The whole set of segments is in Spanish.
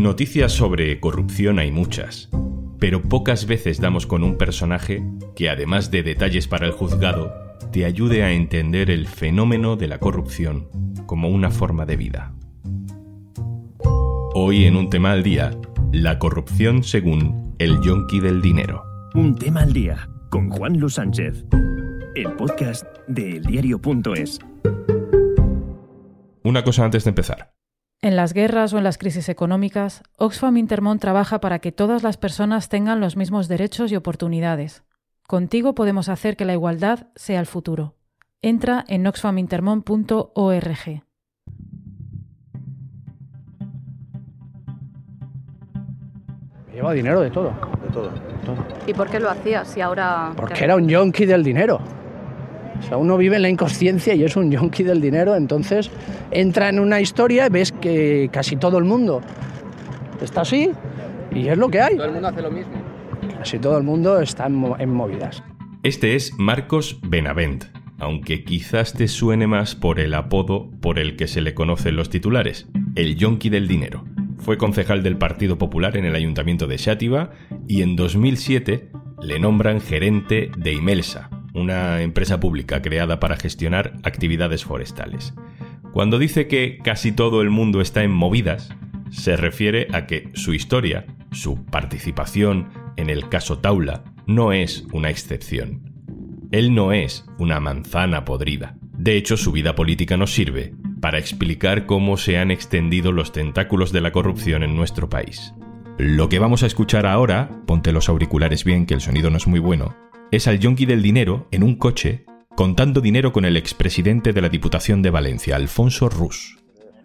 Noticias sobre corrupción hay muchas, pero pocas veces damos con un personaje que, además de detalles para el juzgado, te ayude a entender el fenómeno de la corrupción como una forma de vida. Hoy en un tema al día, la corrupción según el yonki del dinero. Un tema al día con Juan Luis Sánchez, el podcast de eldiario.es. Una cosa antes de empezar. En las guerras o en las crisis económicas, Oxfam Intermont trabaja para que todas las personas tengan los mismos derechos y oportunidades. Contigo podemos hacer que la igualdad sea el futuro. Entra en oxfamintermont.org. Me lleva dinero de todo. De todo. ¿Y por qué lo hacías si ahora...? Porque era un yonki del dinero. O sea, uno vive en la inconsciencia y es un yonki del dinero, entonces entra en una historia y ves que casi todo el mundo está así y es lo que hay. Todo el mundo hace lo mismo. Casi todo el mundo está en, mo- en movidas. Este es Marcos Benavent, aunque quizás te suene más por el apodo por el que se le conocen los titulares, el yonki del dinero. Fue concejal del Partido Popular en el Ayuntamiento de Xátiva y en 2007 le nombran gerente de Imelsa, una empresa pública creada para gestionar actividades forestales. Cuando dice que casi todo el mundo está en movidas, se refiere a que su historia, su participación en el caso Taula, no es una excepción. Él no es una manzana podrida. De hecho, su vida política nos sirve para explicar cómo se han extendido los tentáculos de la corrupción en nuestro país. Lo que vamos a escuchar ahora, ponte los auriculares bien que el sonido no es muy bueno, es al yonki del dinero en un coche contando dinero con el expresidente de la Diputación de Valencia, Alfonso Rus.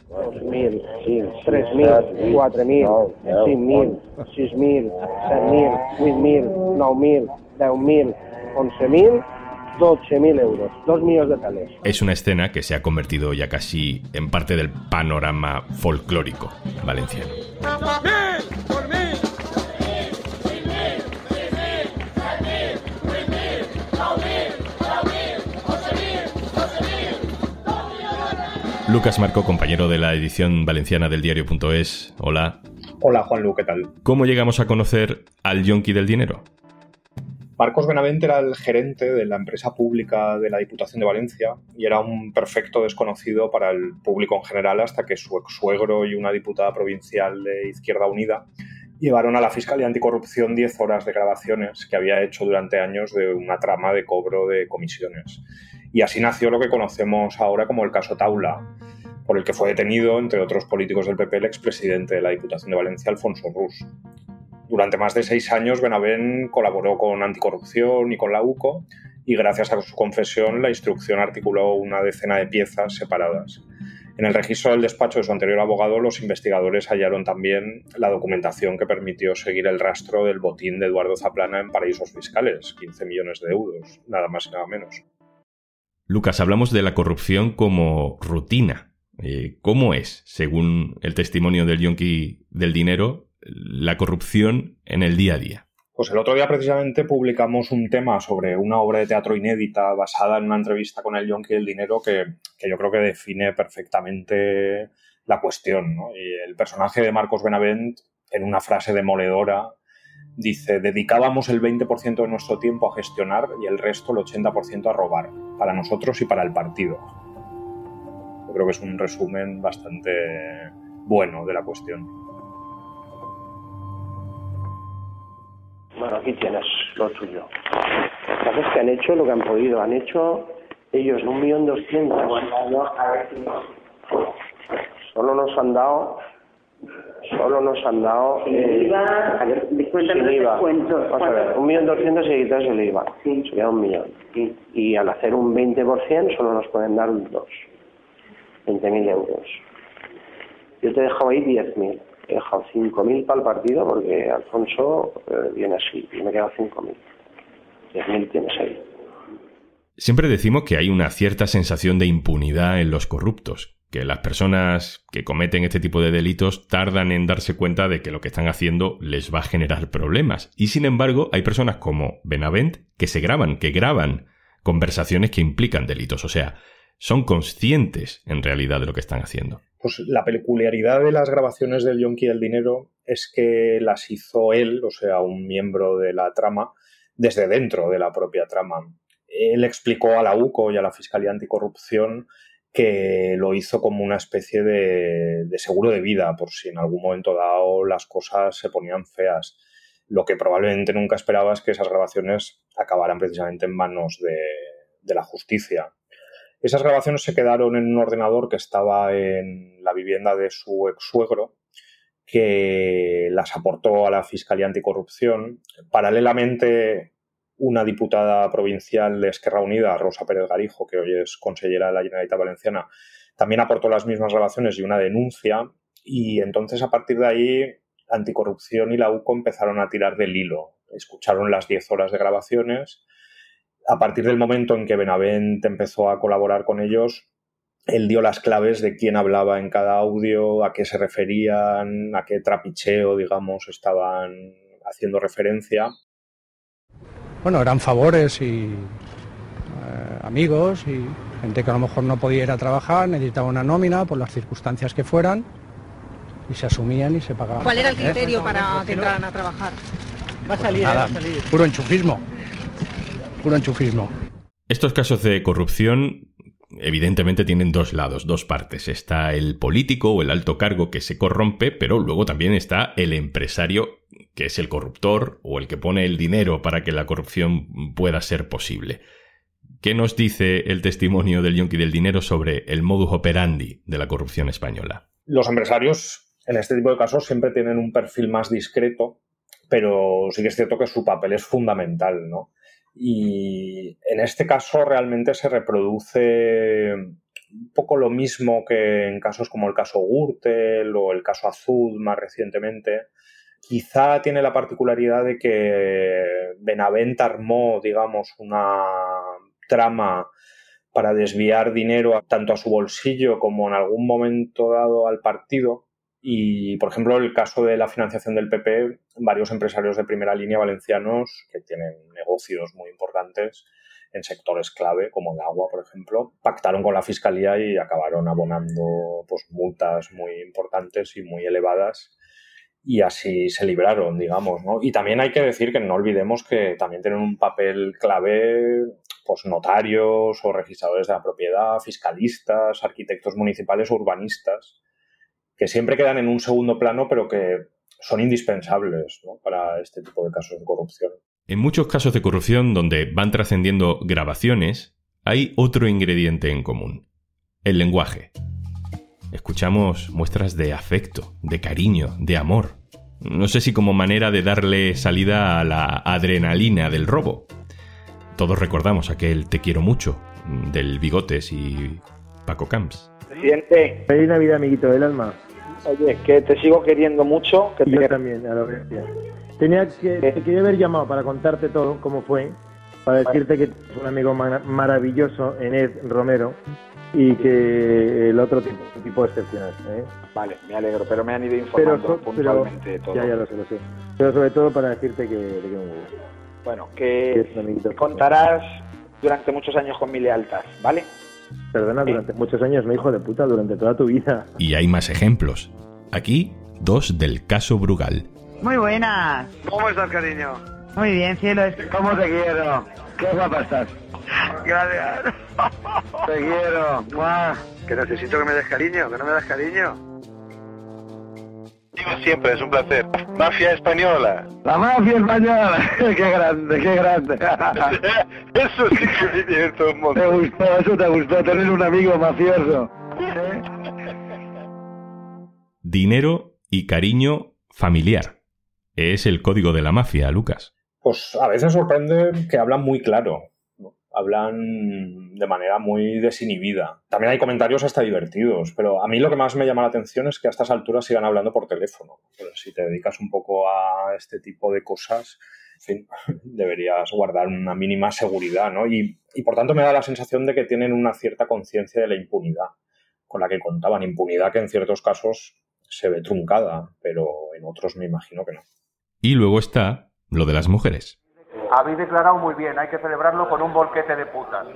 2.000, 3.000, 4.000, 5.000, 6.000, 7.000, 8.000, 9.000, 10.000, 11.000, 12.000 euros. 2 millones de tales. Es una escena que se ha convertido ya casi en parte del panorama folclórico valenciano. Lucas Marco, compañero de la edición valenciana del diario.es. Hola. Hola Juanlu, ¿qué tal? ¿Cómo llegamos a conocer al yonki del dinero? Marcos Benavente era el gerente de la empresa pública de la Diputación de Valencia y era un perfecto desconocido para el público en general hasta que su ex suegro y una diputada provincial de Izquierda Unida llevaron a la Fiscalía Anticorrupción 10 horas de grabaciones que había hecho durante años de una trama de cobro de comisiones. Y así nació lo que conocemos ahora como el caso Taula, por el que fue detenido, entre otros políticos del PP, el expresidente de la Diputación de Valencia, Alfonso Rus. Durante más de seis años, Benavent colaboró con Anticorrupción y con la UCO y gracias a su confesión la instrucción articuló una decena de piezas separadas. En el registro del despacho de su anterior abogado, los investigadores hallaron también la documentación que permitió seguir el rastro del botín de Eduardo Zaplana en paraísos fiscales, 15 millones de euros, nada más y nada menos. Lucas, hablamos de la corrupción como rutina. Eh, ¿Cómo es, según el testimonio del yonki del dinero, la corrupción en el día a día? Pues el otro día precisamente publicamos un tema sobre una obra de teatro inédita basada en una entrevista con el Yonki del Dinero que, que yo creo que define perfectamente la cuestión. ¿no? Y el personaje de Marcos Benavent, en una frase demoledora, dice, dedicábamos el 20% de nuestro tiempo a gestionar y el resto, el 80%, a robar, para nosotros y para el partido. Yo creo que es un resumen bastante bueno de la cuestión. Bueno, aquí tienes lo tuyo. ¿Sabes que han hecho lo que han podido? Han hecho ellos un millón doscientos. Solo nos han dado. Solo nos han dado. eh, sin IVA. Vamos a ver, un millón doscientos y quitas el IVA. Sería un millón. Y al hacer un 20% solo nos pueden dar dos. 20.000 euros. Yo te he dejado ahí 10.000. He dejado 5.000 para el partido porque Alfonso eh, viene así y me he quedado 5.000. 10.000 tienes ahí. Siempre decimos que hay una cierta sensación de impunidad en los corruptos, que las personas que cometen este tipo de delitos tardan en darse cuenta de que lo que están haciendo les va a generar problemas. Y sin embargo, hay personas como Benavent que se graban, que graban conversaciones que implican delitos. O sea, son conscientes en realidad de lo que están haciendo. Pues la peculiaridad de las grabaciones del Yonki del Dinero es que las hizo él, o sea, un miembro de la trama, desde dentro de la propia trama. Él explicó a la UCO y a la Fiscalía Anticorrupción que lo hizo como una especie de, seguro de vida, por si en algún momento dado las cosas se ponían feas. Lo que probablemente nunca esperaba es que esas grabaciones acabaran precisamente en manos de la justicia. Esas grabaciones se quedaron en un ordenador que estaba en la vivienda de su ex suegro, que las aportó a la Fiscalía Anticorrupción. Paralelamente, una diputada provincial de Esquerra Unida, Rosa Pérez Garijo, que hoy es consellera de la Generalitat Valenciana, también aportó las mismas grabaciones y una denuncia. Y entonces, a partir de ahí, Anticorrupción y la UCO empezaron a tirar del hilo. Escucharon las 10 horas de grabaciones. A partir del momento en que Benavent empezó a colaborar con ellos, él dio las claves de quién hablaba en cada audio, a qué se referían, a qué trapicheo, digamos, estaban haciendo referencia. Bueno, eran favores y eh, amigos y gente que a lo mejor no podía ir a trabajar, necesitaba una nómina por las circunstancias que fueran y se asumían y se pagaban. ¿Cuál era el criterio para que entraran a trabajar? Va a salir, Nada, va a salir. Puro enchufismo. Puro enchufismo. Estos casos de corrupción evidentemente tienen dos lados, dos partes. Está el político o el alto cargo que se corrompe, pero luego también está el empresario que es el corruptor o el que pone el dinero para que la corrupción pueda ser posible. ¿Qué nos dice el testimonio del yonki del dinero sobre el modus operandi de la corrupción española? Los empresarios en este tipo de casos siempre tienen un perfil más discreto, pero sí que es cierto que su papel es fundamental, ¿no? Y en este caso realmente se reproduce un poco lo mismo que en casos como el caso Gürtel o el caso Azul más recientemente. Quizá tiene la particularidad de que Benavent armó, digamos, una trama para desviar dinero tanto a su bolsillo como en algún momento dado al partido. Y, por ejemplo, el caso de la financiación del PP, varios empresarios de primera línea valencianos que tienen negocios muy importantes en sectores clave, como el agua, por ejemplo, pactaron con la Fiscalía y acabaron abonando pues, multas muy importantes y muy elevadas y así se libraron, digamos, ¿no? Y también hay que decir que no olvidemos que también tienen un papel clave pues notarios o registradores de la propiedad, fiscalistas, arquitectos municipales, urbanistas, que siempre quedan en un segundo plano, pero que son indispensables para este tipo de casos de corrupción. En muchos casos de corrupción donde van trascendiendo grabaciones, hay otro ingrediente en común, el lenguaje. Escuchamos muestras de afecto, de cariño, de amor. No sé si como manera de darle salida a la adrenalina del robo. Todos recordamos aquel Te quiero mucho del Bigotes y Paco Camps. Presidente. Feliz Navidad, amiguito del alma. Oye, que te sigo queriendo mucho. Que Yo también, a la. Tenía que, te quería haber llamado para contarte todo, cómo fue, para decirte que es un amigo maravilloso, Ened Romero, y que el otro tipo, un tipo excepcional. ¿eh? Vale, me alegro, pero me han ido informando puntualmente de todo. Ya, ya lo sé, lo sé. Pero sobre todo para decirte que te quiero mucho. Bueno, que, que contarás durante muchos años con mi lealtad, ¿vale? Perdona, durante muchos años, me hijo de puta, durante toda tu vida. Y hay más ejemplos. Aquí, dos del caso Brugal. Muy buenas. ¿Cómo estás, cariño? Muy bien, cielo. ¿Cómo te quiero? Qué guapa estás. Gracias. Te quiero. Que necesito que me des cariño, que no me das cariño. Digo siempre, es un placer. Mafia española. La mafia española. qué grande, qué grande. eso sí que me divierto un montón. Te gustó, eso te gustó, tener un amigo mafioso. Dinero y cariño familiar. Es el código de la mafia, Lucas. Pues a veces sorprende que hablan muy claro hablan de manera muy desinhibida. También hay comentarios hasta divertidos, pero a mí lo que más me llama la atención es que a estas alturas sigan hablando por teléfono. Si te dedicas un poco a este tipo de cosas, deberías guardar una mínima seguridad, ¿no? Y, y por tanto me da la sensación de que tienen una cierta conciencia de la impunidad con la que contaban. Impunidad que en ciertos casos se ve truncada, pero en otros me imagino que no. Y luego está lo de las mujeres. Habéis declarado muy bien, hay que celebrarlo con un bolquete de putas.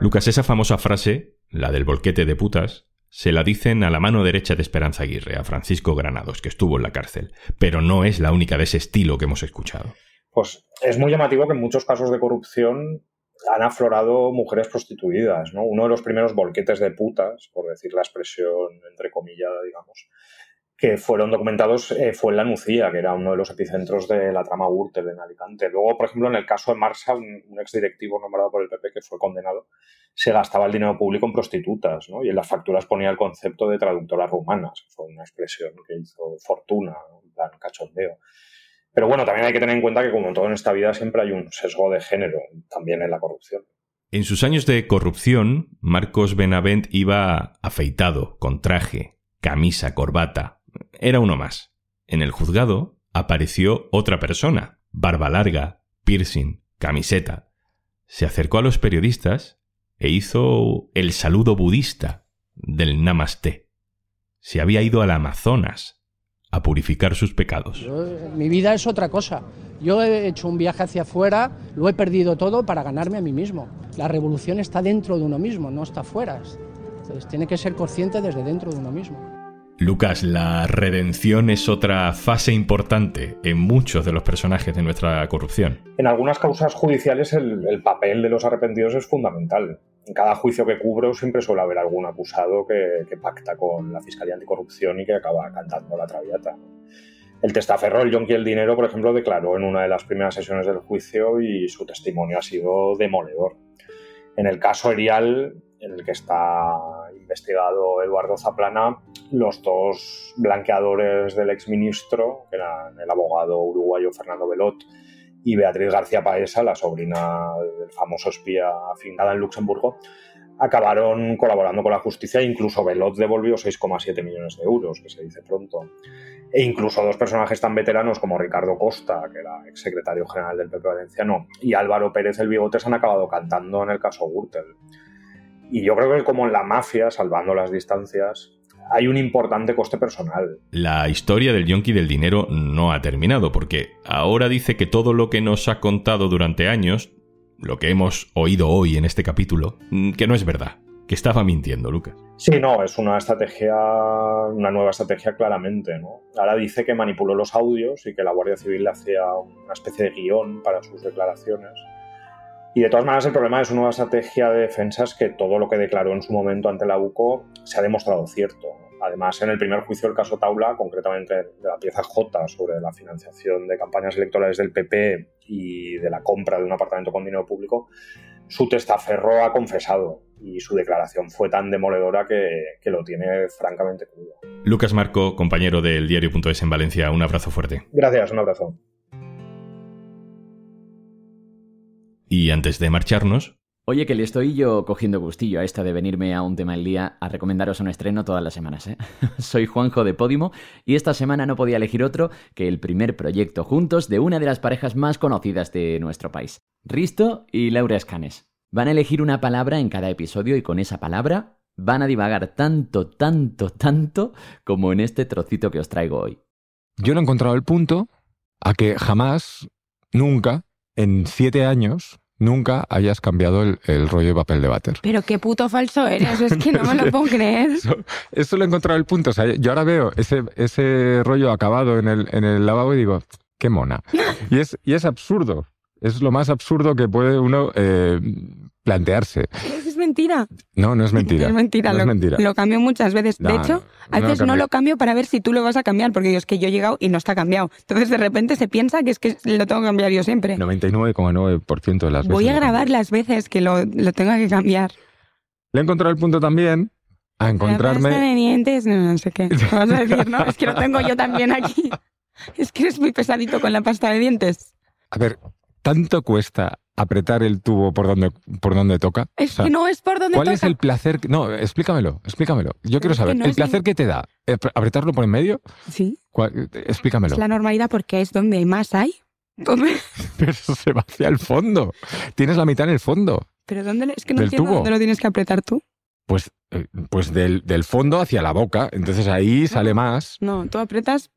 Lucas, esa famosa frase, la del bolquete de putas, se la dicen a la mano derecha de Esperanza Aguirre, a Francisco Granados, que estuvo en la cárcel, pero no es la única de ese estilo que hemos escuchado. Pues es muy llamativo que en muchos casos de corrupción han aflorado mujeres prostituidas, ¿no? Uno de los primeros bolquetes de putas, por decir la expresión entrecomillada, digamos, que fueron documentados eh, fue en La Nucía, que era uno de los epicentros de la trama Gürtel en Alicante. Luego, por ejemplo, en el caso de Marsa, un, un exdirectivo nombrado por el PP que fue condenado, se gastaba el dinero público en prostitutas, ¿no? Y en las facturas ponía el concepto de traductoras rumanas, fue una expresión que hizo fortuna, en plan cachondeo. Pero bueno, también hay que tener en cuenta que como todo en esta vida siempre hay un sesgo de género, también en la corrupción. En sus años de corrupción, Marcos Benavent iba afeitado, con traje, camisa, corbata, era uno más. En el juzgado apareció otra persona, barba larga, piercing, camiseta. Se acercó a los periodistas e hizo el saludo budista del Namaste. Se había ido al Amazonas a purificar sus pecados. Mi vida es otra cosa. Yo he hecho un viaje hacia afuera, lo he perdido todo para ganarme a mí mismo. La revolución está dentro de uno mismo, no está afuera. Entonces tiene que ser consciente desde dentro de uno mismo. Lucas, la redención es otra fase importante en muchos de los personajes de nuestra corrupción. En algunas causas judiciales el, el, papel de los arrepentidos es fundamental. En cada juicio que cubro siempre suele haber algún acusado que, que pacta con la Fiscalía Anticorrupción y que acaba cantando la traviata. El testaferro, el Yonki el Dinero, por ejemplo, declaró en una de las primeras sesiones del juicio y su testimonio ha sido demoledor. En el caso Erial, en el que está investigado Eduardo Zaplana, los dos blanqueadores del exministro, que eran el abogado uruguayo Fernando Belot y Beatriz García Paesa, la sobrina del famoso espía afincada en Luxemburgo, acabaron colaborando con la justicia incluso Belot devolvió 6,7 millones de euros, que se dice pronto. E incluso dos personajes tan veteranos como Ricardo Costa, que era exsecretario general del PP Valenciano, y Álvaro Pérez el Bigotes han acabado cantando en el caso Gürtel. Y yo creo que como en la mafia, salvando las distancias, hay un importante coste personal. La historia del yonki del dinero no ha terminado, porque ahora dice que todo lo que nos ha contado durante años, lo que hemos oído hoy en este capítulo, que no es verdad, que estaba mintiendo, Lucas. Sí, no, es una estrategia, una nueva estrategia claramente, ¿no? Ahora dice que manipuló los audios y que la Guardia Civil le hacía una especie de guion para sus declaraciones y de todas maneras, el problema de su nueva estrategia de defensa es que todo lo que declaró en su momento ante la UCO se ha demostrado cierto. Además, en el primer juicio del caso Taula, concretamente de la pieza J sobre la financiación de campañas electorales del PP y de la compra de un apartamento con dinero público, su testaferro ha confesado y su declaración fue tan demoledora que, que lo tiene francamente crudo. Lucas Marco, compañero del diario.es en Valencia, un abrazo fuerte. Gracias, un abrazo. Y antes de marcharnos... Oye, que le estoy yo cogiendo gustillo a esta de venirme a un tema al día a recomendaros un estreno todas las semanas, ¿eh? Soy Juanjo de Podimo y esta semana no podía elegir otro que el primer proyecto juntos de una de las parejas más conocidas de nuestro país, Risto y Laura Escanes. Van a elegir una palabra en cada episodio y con esa palabra van a divagar tanto, tanto, tanto como en este trocito que os traigo hoy. Yo no he encontrado el punto a que jamás, nunca, en siete años, nunca hayas cambiado el, el, rollo de papel de váter. Pero qué puto falso eres, es que no me lo puedo creer. Eso, eso lo he encontrado el punto. O sea, yo ahora veo ese, ese rollo acabado en el, en el lavabo y digo, qué mona. Y es, y es absurdo. Es lo más absurdo que puede uno eh, plantearse. Es mentira. No, no es mentira. Es mentira. No lo, es mentira. lo cambio muchas veces. No, de hecho, no, a veces lo no lo cambio para ver si tú lo vas a cambiar, porque digo, es que yo he llegado y no está cambiado. Entonces, de repente se piensa que es que lo tengo que cambiar yo siempre. 99,9% de las veces. Voy a grabar las veces que lo, lo tenga que cambiar. Le he encontrado el punto también a encontrarme. de dientes, no, no sé. ¿Qué vas a decir, no? Es que lo tengo yo también aquí. Es que eres muy pesadito con la pasta de dientes. A ver, ¿tanto cuesta apretar el tubo por donde, por donde toca? Es O sea, que no es por donde ¿Cuál toca. es el placer? que- No, explícamelo, explícamelo. Yo quiero saber, no ¿el placer que te da? eh, ¿Apretarlo por en medio? Sí, ¿Cuál- Explícamelo. es la normalidad porque es donde más hay. ¿Dónde? Pero se va hacia el fondo. Tienes la mitad en el fondo. Pero ¿dónde? le- Es que no entiendo tubo. dónde lo tienes que apretar tú. Pues, eh, pues del, del fondo hacia la boca. Entonces ahí sale más. No, tú apretas,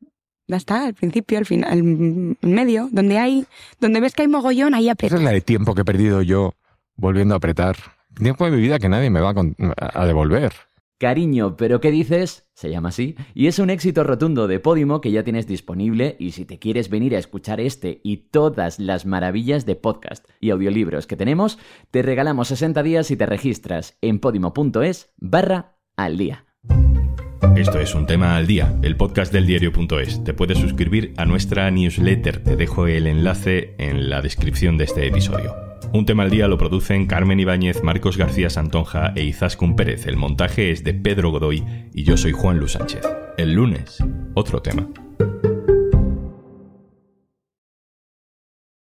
ya está, al principio, al final, al en medio, donde hay, donde ves que hay mogollón, ahí Esa es la de tiempo que he perdido yo volviendo a apretar. Tiempo de mi vida que nadie me va a, con- a devolver. Cariño, pero ¿qué dices? Se llama así, y es un éxito rotundo de Podimo que ya tienes disponible y si te quieres venir a escuchar este y todas las maravillas de podcast y audiolibros que tenemos, te regalamos 60 días si te registras en podimo.es barra al día. Esto es un tema al día, el podcast del diario.es. Te puedes suscribir a nuestra newsletter, te dejo el enlace en la descripción de este episodio. Un tema al día lo producen Carmen Ibáñez, Marcos García Santonja e Izaskun Pérez. El montaje es de Pedro Godoy y yo soy Juan Luis Sánchez. El lunes, otro tema.